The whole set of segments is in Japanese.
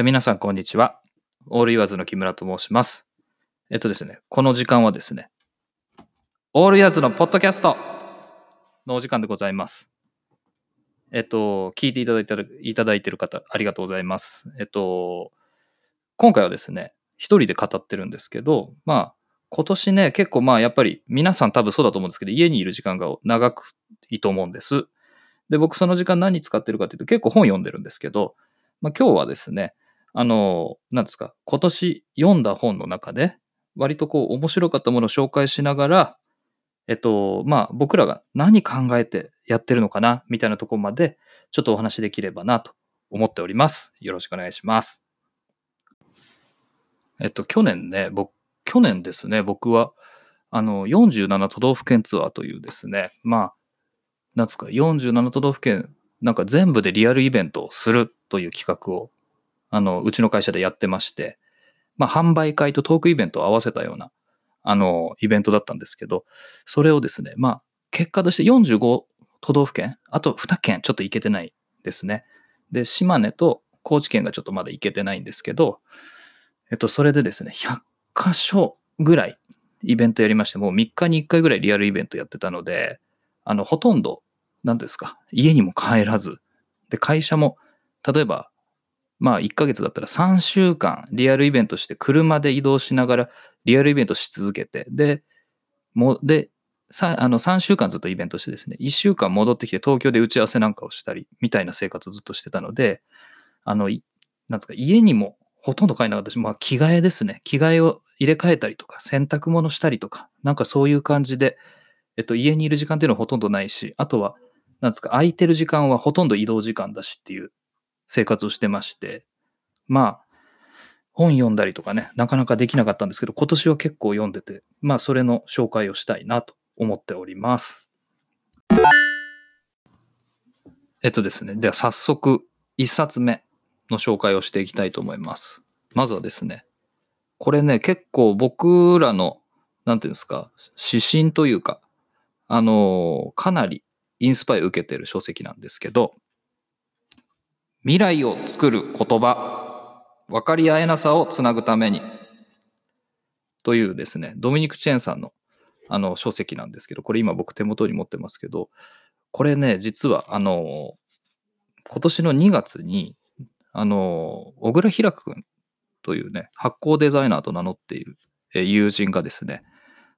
で皆さん、こんにちは。オールイワーズの木村と申します。えっとですね、この時間はですね、オールイワーズのポッドキャストのお時間でございます。えっと、聞いていただいていただいてる方、ありがとうございます。えっと、今回はですね、一人で語ってるんですけど、まあ、今年ね、結構まあ、やっぱり皆さん多分そうだと思うんですけど、家にいる時間が長くいいと思うんです。で、僕その時間何使ってるかっていうと、結構本読んでるんですけど、まあ、今日はですね、あの、何ですか、今年読んだ本の中で、割とこう面白かったものを紹介しながら、えっと、まあ僕らが何考えてやってるのかな、みたいなところまで、ちょっとお話できればなと思っております。よろしくお願いします。えっと、去年ね、僕、去年ですね、僕は、あの、47都道府県ツアーというですね、まあ、なんですか、47都道府県、なんか全部でリアルイベントをするという企画を、あの、うちの会社でやってまして、まあ、販売会とトークイベントを合わせたような、あの、イベントだったんですけど、それをですね、まあ、結果として45都道府県、あと2県ちょっと行けてないですね。で、島根と高知県がちょっとまだ行けてないんですけど、えっと、それでですね、100箇所ぐらいイベントやりまして、もう3日に1回ぐらいリアルイベントやってたので、あの、ほとんど、何ですか、家にも帰らず、で、会社も、例えば、まあ1ヶ月だったら3週間リアルイベントして車で移動しながらリアルイベントし続けて、で、も、で、あの3週間ずっとイベントしてですね、1週間戻ってきて東京で打ち合わせなんかをしたり、みたいな生活をずっとしてたので、あの、なんですか、家にもほとんど帰らなかったし、まあ着替えですね。着替えを入れ替えたりとか、洗濯物したりとか、なんかそういう感じで、えっと、家にいる時間っていうのはほとんどないし、あとは、なんですか、空いてる時間はほとんど移動時間だしっていう生活をしてまして、まあ、本読んだりとかね、なかなかできなかったんですけど、今年は結構読んでて、まあ、それの紹介をしたいなと思っております。えっとですね、では早速、一冊目の紹介をしていきたいと思います。まずはですね、これね、結構僕らの、なんていうんですか、指針というか、あの、かなりインスパイを受けてる書籍なんですけど、未来を作る言葉、分かり合えなさをつなぐために、というですね、ドミニク・チェーンさんのあの書籍なんですけど、これ今僕手元に持ってますけど、これね、実は、あの、今年の2月に、あの、小倉開君というね、発行デザイナーと名乗っている友人がですね、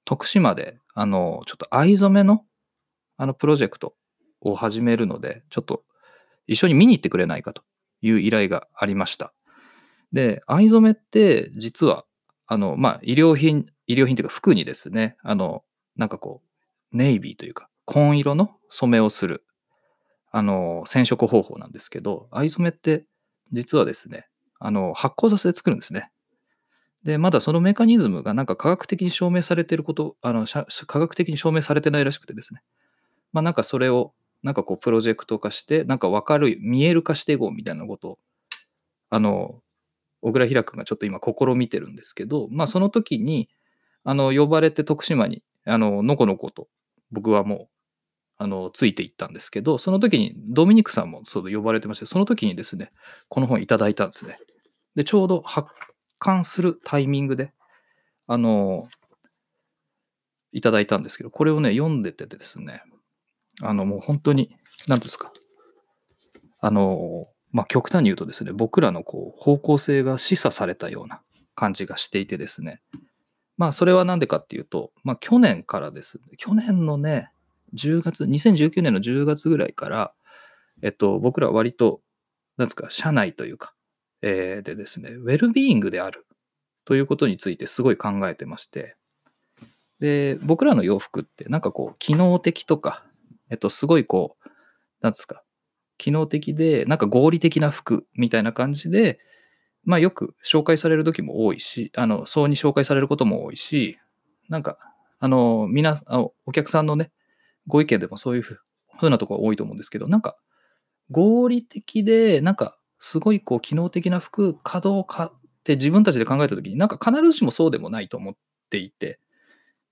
徳島で、あの、ちょっと藍染めの、あの、プロジェクトを始めるので、ちょっと一緒に見に行ってくれないかという依頼がありました。で、藍染めって実は、あの、まあ、医療品、医療品というか服にですね、あの、なんかこう、ネイビーというか、紺色の染めをする、あの、染色方法なんですけど、藍染めって実はですね、あの、発酵させて作るんですね。で、まだそのメカニズムがなんか科学的に証明されていること、あの、科学的に証明されてないらしくてですね。まあなんかそれを、なんかこうプロジェクト化して、なんか分かる、見える化していこうみたいなことを、あの、小倉平君がちょっと今試みてるんですけど、まあその時に、あの、呼ばれて徳島に、あの、のこのこと、僕はもう、あの、ついていったんですけど、その時にドミニクさんもそう呼ばれてまして、その時にですね、この本いただいたんですね。で、ちょうど発刊するタイミングで、あの、いただいたんですけど、これをね、読んでてですね、あの、もう本当に、何ですか、あの、まあ、極端に言うとですね、僕らのこう方向性が示唆されたような感じがしていてですね、まあ、それは何でかっていうと、まあ、去年からです。ね、去年のね、10月、2019年の10月ぐらいから、えっと、僕ら割と、なんですか、社内というか、えーでですね、ウェルビーイングであるということについてすごい考えてまして、で、僕らの洋服って、なんかこう、機能的とか、えっと、すごいこう、なんですか、機能的で、なんか合理的な服みたいな感じで、まあよく紹介される時も多いし、あの、そうに紹介されることも多いし、なんか、あの、みな、あのお客さんのね、ご意見でもそういうふうなところ多いと思うんですけど、なんか、合理的で、なんか、すごいこう、機能的な服かどうかって自分たちで考えた時に、なんか必ずしもそうでもないと思っていて、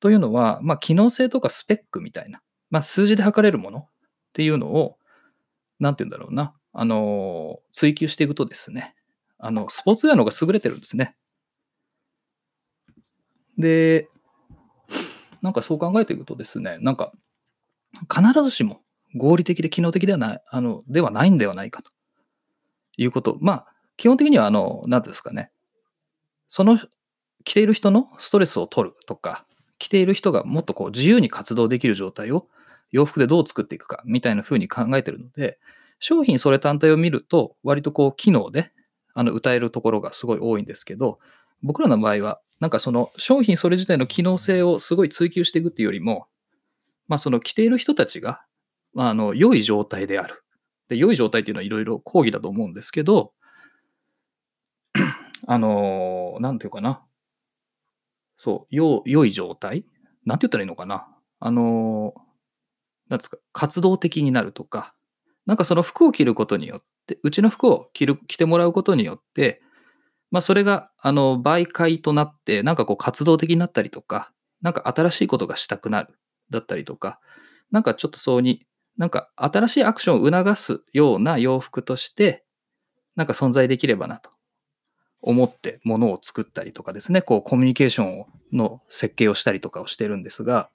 というのは、まあ、機能性とかスペックみたいな、まあ、数字で測れるものっていうのを、なんて言うんだろうな、あの、追求していくとですね、あの、スポーツウェアの方が優れてるんですね。で、なんかそう考えていくとですね、なんか、必ずしも合理的で機能的ではない、あの、ではないんではないかということ。まあ、基本的には、あの、何ですかね、その着ている人のストレスを取るとか、着ている人がもっとこう自由に活動できる状態を洋服でどう作っていくかみたいな風に考えてるので、商品それ単体を見ると割とこう機能であの歌えるところがすごい多いんですけど、僕らの場合はなんかその商品それ自体の機能性をすごい追求していくっていうよりも、まあその着ている人たちが、まあ、あの良い状態である。で、良い状態っていうのはいろいろ講義だと思うんですけど、あの、なんていうかな。そう、良良い状態？なんて言ったらいいのかな？あの、なんですか、活動的になるとか、なんかその服を着ることによって、うちの服を着る着てもらうことによって、まあそれが、あの、媒介となって、なんかこう活動的になったりとか、なんか新しいことがしたくなる、だったりとか、なんかちょっとそうに、なんか新しいアクションを促すような洋服として、なんか存在できればなと思ってものを作ったりとかですね、こうコミュニケーションの設計をしたりとかをしてるんですが、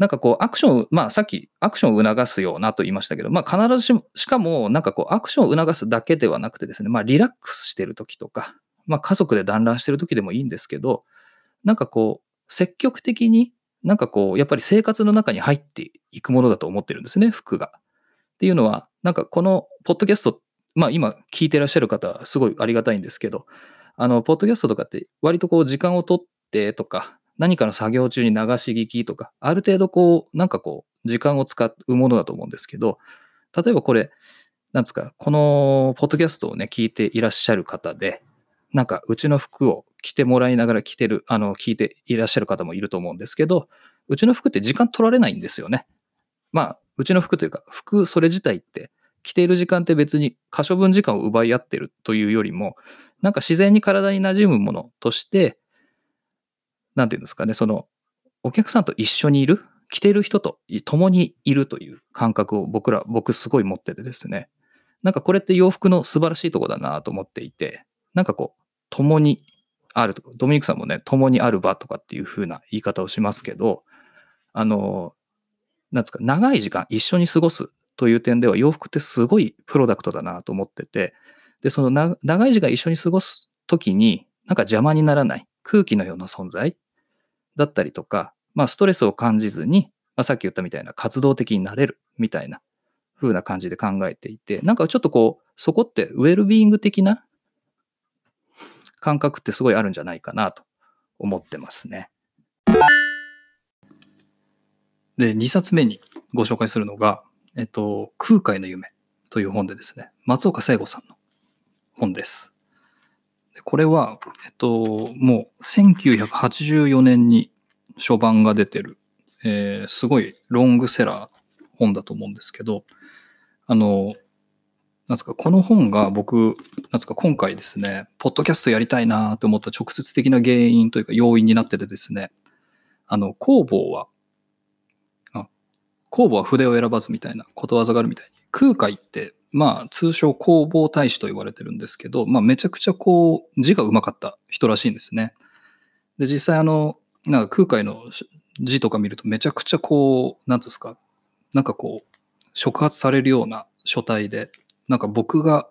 なんかこうアクション、まあさっきアクションを促すようなと言いましたけど、まあ必ずしも、しかもなんかこうアクションを促すだけではなくてですね、まあリラックスしてる時とか、まあ家族で団らんしてる時でもいいんですけど、なんかこう積極的になんかこうやっぱり生活の中に入っていくものだと思ってるんですね、服が。っていうのは、なんかこのポッドキャストまあ今聞いてらっしゃる方は、すごいありがたいんですけど、あの、ポッドキャストとかって割とこう時間をとってとか、何かの作業中に流し聞きとか、ある程度こう、なんかこう、時間を使うものだと思うんですけど、例えばこれ、なんですか、このポッドキャストをね、聞いていらっしゃる方で、なんかうちの服を着てもらいながら着てる、あの、聞いていらっしゃる方もいると思うんですけど、うちの服って時間取られないんですよね。まあ、うちの服というか、服それ自体って着ている時間って別に可処分時間を奪い合ってるというよりも、なんか自然に体に馴染むものとして、なんていうんですかね、その、お客さんと一緒にいる、着てる人と共にいるという感覚を僕ら、僕すごい持っててですね、なんかこれって洋服の素晴らしいとこだなと思っていて、なんかこう、共にあるとか、ドミニクさんもね、共にある場とかっていう風な言い方をしますけど、あの、なんですか、長い時間一緒に過ごすという点では洋服ってすごいプロダクトだなと思ってて、で、その長い時間一緒に過ごすときに、なんか邪魔にならない。空気のような存在だったりとか、まあストレスを感じずに、まあ、さっき言ったみたいな活動的になれるみたいな風な感じで考えていて、なんかちょっとこう、そこってウェルビーイング的な感覚ってすごいあるんじゃないかなと思ってますね。で、2冊目にご紹介するのが、えっと、空海の夢という本でですね、松岡聖子さんの本です。これは、えっと、もう1984年に初版が出てる、えー、すごいロングセラー本だと思うんですけど、あの、なんですか、この本が僕、なんですか、今回ですね、ポッドキャストやりたいなと思った直接的な原因というか要因になっててですね、あの、工房はあ工房は筆を選ばずみたいなことわざがあるみたいに、空海って、まあ、通称工房大使と言われてるんですけど、まあ、めちゃくちゃこう、字がうまかった人らしいんですね。で、実際あの、なんか空海の字とか見るとめちゃくちゃこう、なんですか、なんかこう、触発されるような書体で、なんか僕が、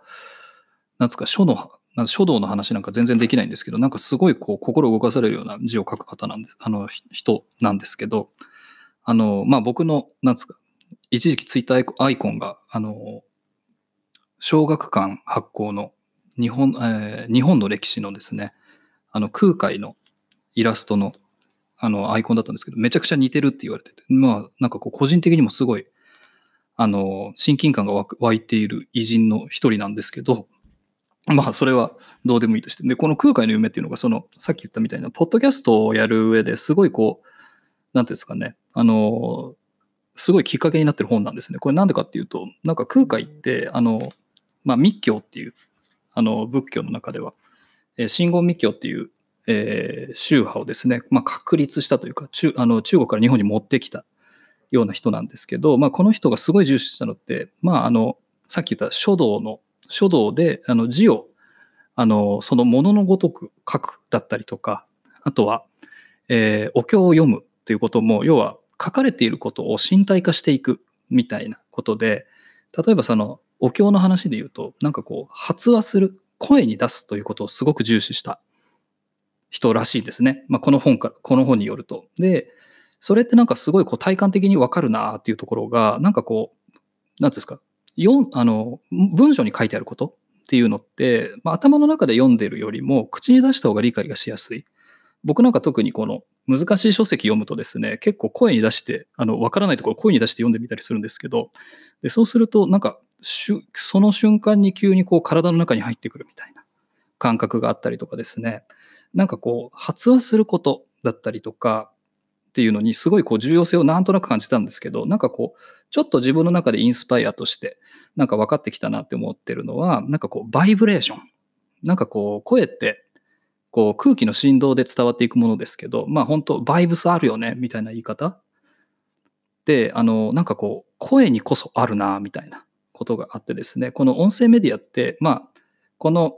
なんですか、書の、書道の話なんか全然できないんですけど、なんかすごいこう、心動かされるような字を書く方なんです、あの、人なんですけど、あの、まあ、僕の、なんですか、一時期ツイッターアイコンが、あの、小学館発行の日本、えー、日本の歴史のですね、あの空海のイラストのあのアイコンだったんですけど、めちゃくちゃ似てるって言われてて、まあ、なんかこう個人的にもすごい、あの、親近感が湧いている偉人の一人なんですけど、まあ、それはどうでもいいとして。で、この空海の夢っていうのが、その、さっき言ったみたいな、ポッドキャストをやる上ですごいこう、なんていうんですかね、あの、すごいきっかけになってる本なんですね。これなんでかっていうと、なんか空海って、あの、まあ、密教っていう、あの、仏教の中では、えー、真言密教っていう、えー、宗派をですね、まあ、確立したというか中あの、中国から日本に持ってきたような人なんですけど、まあ、この人がすごい重視したのって、まあ、あの、さっき言った書道の、書道で、あの、字を、あの、そのもののごとく書くだったりとか、あとは、えーお経を読むということも、要は書かれていることを身体化していくみたいなことで、例えばそのお経の話で言うと、なんかこう、発話する、声に出すということをすごく重視した人らしいですね。まあ、この本から、この本によると。で、それってなんかすごいこう体感的にわかるなっていうところが、なんかこう、なんですか、よあの文章に書いてあることっていうのって、まあ、頭の中で読んでるよりも口に出した方が理解がしやすい。僕なんか特にこの難しい書籍読むとですね、結構声に出して、あの、わからないところ声に出して読んでみたりするんですけど、でそうするとなんかその瞬間に急にこう体の中に入ってくるみたいな感覚があったりとかですね、なんかこう発話することだったりとかっていうのにすごいこう重要性をなんとなく感じたんですけど、なんかこうちょっと自分の中でインスパイアとしてなんか分かってきたなって思ってるのは、なんかこうバイブレーション。なんかこう声ってこう空気の振動で伝わっていくものですけど、まあ本当バイブスあるよねみたいな言い方。で、あの、なんかこう声にこそあるなみたいな。ことがあってですね、この音声メディアって、まあこの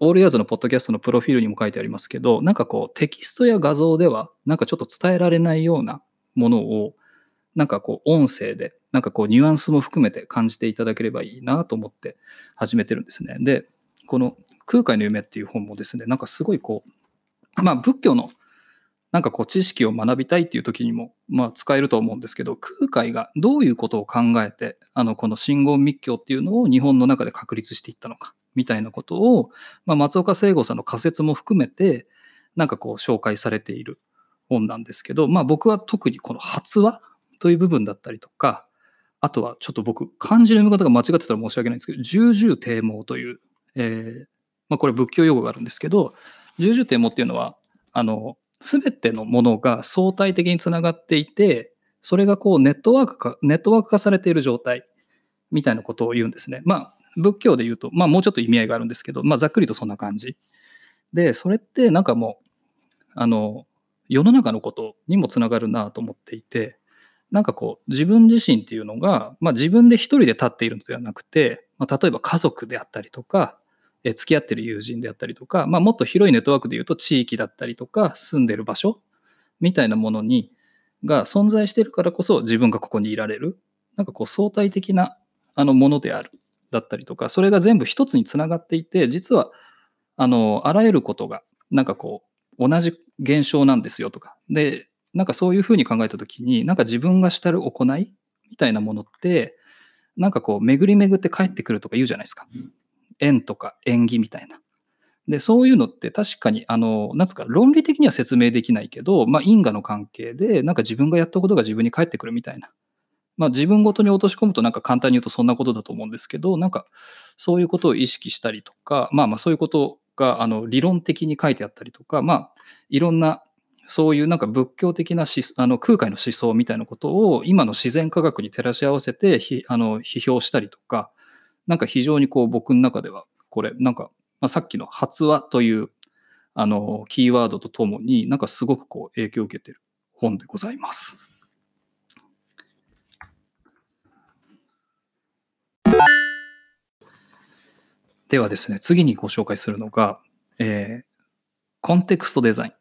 オールヤーズのポッドキャストのプロフィールにも書いてありますけど、なんかこうテキストや画像ではなんかちょっと伝えられないようなものをなんかこう音声でなんかこうニュアンスも含めて感じていただければいいなと思って始めてるんですね。で、この空海の夢っていう本もですね、なんかすごいこう、まあ仏教のなんかこう知識を学びたいっていう時にもまあ使えると思うんですけど、空海がどういうことを考えて、あのこの真言密教っていうのを日本の中で確立していったのか、みたいなことを、まあ、松岡聖吾さんの仮説も含めて、なんかこう紹介されている本なんですけど、まあ僕は特にこの発話という部分だったりとか、あとはちょっと僕、漢字の読み方が間違ってたら申し訳ないんですけど、重々定毛という、えーまあ、これ仏教用語があるんですけど、重々定毛っていうのは、あの、すべてのものが相対的につながっていて、それがこうネットワーク化、ネットワーク化されている状態みたいなことを言うんですね。まあ、仏教で言うと、まあもうちょっと意味合いがあるんですけど、まあざっくりとそんな感じ。で、それってなんかもう、あの、世の中のことにもつながるなと思っていて、なんかこう自分自身っていうのが、まあ、自分で一人で立っているのではなくて、まあ、例えば家族であったりとか、え付き合ってる友人であったりとか、まあ、もっと広いネットワークで言うと地域だったりとか住んでる場所みたいなものにが存在してるからこそ自分がここにいられる。なんかこう相対的なあのものであるだったりとかそれが全部一つにつながっていて実はあのあらゆることがなんかこう同じ現象なんですよとか。でなんかそういうふうに考えた時になんか自分がしたる行いみたいなものってなんかこう巡り巡って帰ってくるとか言うじゃないですか。縁とか縁起みたいな。でそういうのって確かにあのなんつうか論理的には説明できないけど、まあ、因果の関係でなんか自分がやったことが自分に返ってくるみたいな。まあ、自分ごとに落とし込むとなんか簡単に言うとそんなことだと思うんですけどなんかそういうことを意識したりとかまあまあそういうことがあの理論的に書いてあったりとかまあいろんなそういうなんか仏教的なあの空海の思想みたいなことを今の自然科学に照らし合わせてひあの批評したりとかなんか非常にこう僕の中ではこれなんか、まあ、さっきの発話というあのキーワードとともになんかすごくこう影響を受けてる本でございます。ではですね、次にご紹介するのが、えーコンテクストデザイン。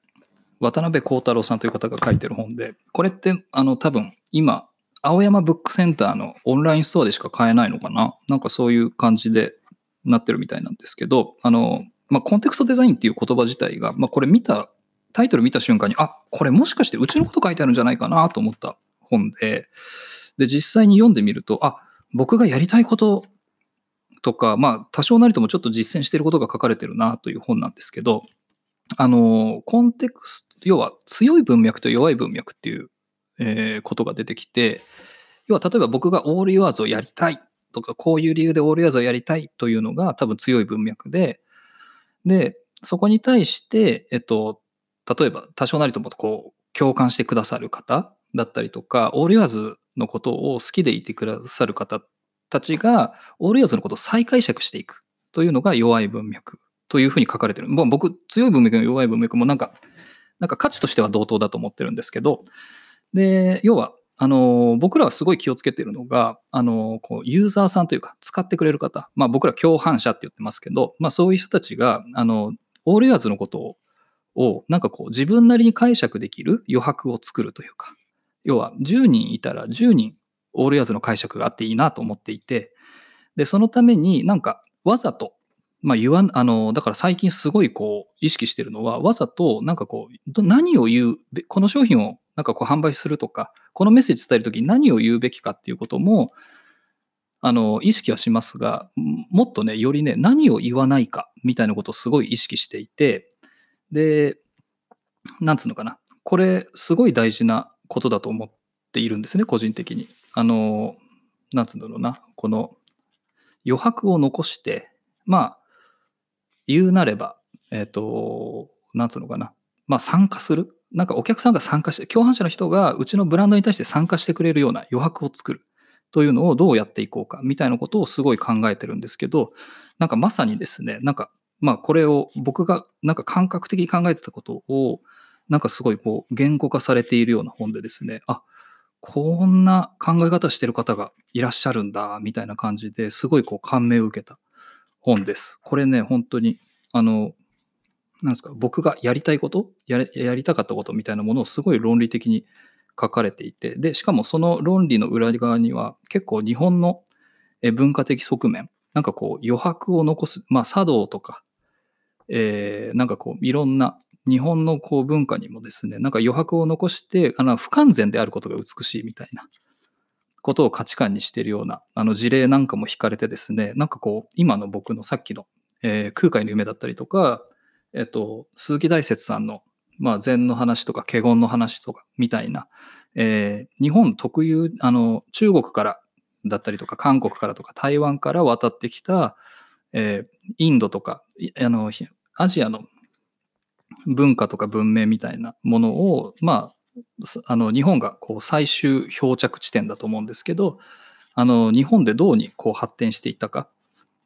渡辺幸太郎さんという方が書いてる本で、これってあの多分今、青山ブックセンターのオンラインストアでしか買えないのかな？なんかそういう感じでなってるみたいなんですけど、あの、まあ、コンテクストデザインっていう言葉自体が、まあ、これ見た、タイトル見た瞬間に、あ、これもしかしてうちのこと書いてあるんじゃないかなと思った本で、で、実際に読んでみると、あ、僕がやりたいこととか、まあ、多少なりともちょっと実践していることが書かれてるなという本なんですけど、あの、コンテクスト、要は強い文脈と弱い文脈っていう、えーことが出てきて、要は例えば僕がオールユアーズをやりたいとか、こういう理由でオールユアーズをやりたいというのが多分強い文脈で、で、そこに対して、えっと、例えば多少なりともこう共感してくださる方だったりとか、オールユアーズのことを好きでいてくださる方たちが、オールユアーズのことを再解釈していくというのが弱い文脈というふうに書かれてる。僕、強い文脈の弱い文脈もなんか、なんか価値としては同等だと思ってるんですけど、で、要は、あの、僕らはすごい気をつけてるのが、あの、こうユーザーさんというか、使ってくれる方、まあ僕ら共犯者って言ってますけど、まあそういう人たちが、あの、オールヤーズのことを、をなんかこう自分なりに解釈できる余白を作るというか、要は10人いたら10人オールヤーズの解釈があっていいなと思っていて、で、そのためになんかわざと、まあ言わ、あの、だから最近すごいこう意識してるのは、わざとなんかこう、何を言う、この商品をなんかこう販売するとか、このメッセージ伝えるときに何を言うべきかっていうことも、あの、意識はしますが、もっとね、よりね、何を言わないかみたいなことをすごい意識していて、で、なんつうのかな。これ、すごい大事なことだと思っているんですね、個人的に。あの、なんつうんだろうな。この余白を残して、まあ、言うなれば、えっ、ー、と、なんつうのかな。まあ、参加する？なんかお客さんが参加して、共犯者の人がうちのブランドに対して参加してくれるような余白を作るというのをどうやっていこうかみたいなことをすごい考えてるんですけど、なんかまさにですね、なんかまあこれを僕がなんか感覚的に考えてたことをなんかすごいこう言語化されているような本でですね、あこんな考え方してる方がいらっしゃるんだみたいな感じですごいこう感銘を受けた本です。これね、本当にあの、なんですか、僕がやりたいことややりたかったことみたいなものをすごい論理的に書かれていて、で、しかもその論理の裏側には結構日本の文化的側面、なんかこう余白を残す、まあ茶道とか、えー、なんかこういろんな日本のこう文化にもですね、なんか余白を残して、あの不完全であることが美しいみたいなことを価値観にしているようなあの事例なんかも引かれてですね、なんかこう今の僕のさっきの、えー、空海の夢だったりとか、えっと、鈴木大拙さんのまあ、禅の話とか華厳の話とかみたいな、えー、日本特有あの中国からだったりとか韓国からとか台湾から渡ってきた、えー、インドとかあのアジアの文化とか文明みたいなものを、まあ、あの日本がこう最終漂着地点だと思うんですけどあの日本でどうにこう発展していったか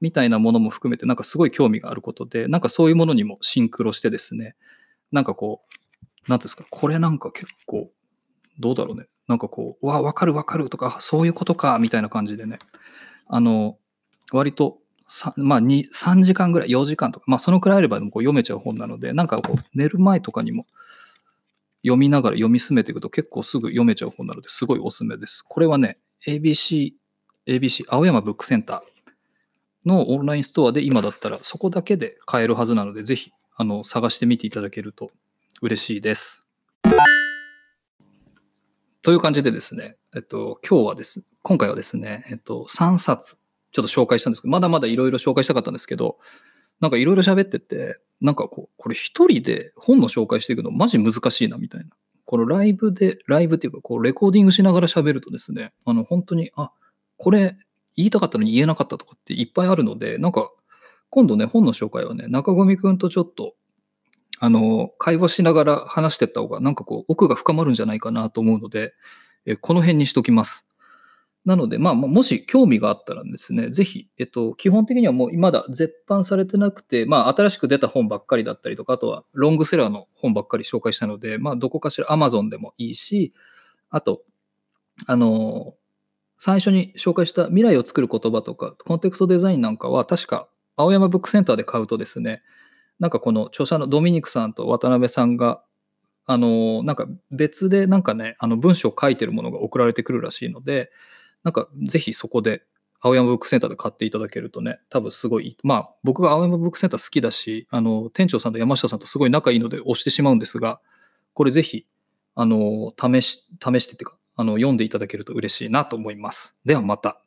みたいなものも含めてなんかすごい興味があることでなんかそういうものにもシンクロしてですねなんかこう、なんですか、これなんか結構、どうだろうね。なんかこう、わ、わかるわかるとか、そういうことか、みたいな感じでね、あの、割と、まあ、3時間ぐらい、4時間とか、まあ、そのくらいあればこう読めちゃう本なので、なんかこう、寝る前とかにも読みながら読み進めていくと結構すぐ読めちゃう本なのですごいおすすめです。これはね、ABC、ABC、青山ブックセンターのオンラインストアで今だったらそこだけで買えるはずなので、ぜひあの探してみていただけると嬉しいです。という感じでですね、えっと、今日はです、今回はですね、えっと、3冊ちょっと紹介したんですけど、まだまだいろいろ紹介したかったんですけど、なんかいろいろ喋ってて、なんかこう、これ一人で本の紹介していくのマジ難しいなみたいな。このライブで、ライブっていうか、こう、レコーディングしながら喋るとですね、あの、本当に、あ、これ言いたかったのに言えなかったとかっていっぱいあるので、なんか今度ね、本の紹介はね、中込くんとちょっと、あの、会話しながら話してった方が、なんかこう、奥が深まるんじゃないかなと思うので、えこの辺にしときます。なので、まあ、もし興味があったらですね、ぜひ、えっと、基本的にはもうまだ絶版されてなくて、まあ、新しく出た本ばっかりだったりとか、あとはロングセラーの本ばっかり紹介したので、まあ、どこかしら Amazon でもいいし、あと、あの、最初に紹介した未来を作る言葉とか、コンテクストデザインなんかは、確か青山ブックセンターで買うとですね、なんかこの著者のドミニクさんと渡辺さんが、あの、なんか別でなんかね、あの文章を書いてるものが送られてくるらしいので、なんかぜひそこで青山ブックセンターで買っていただけるとね、多分すごい、まあ僕が青山ブックセンター好きだし、あの、店長さんと山下さんとすごい仲いいので押してしまうんですが、これぜひ、あの、試し、試してっていうか、あの、読んでいただけると嬉しいなと思います。ではまた。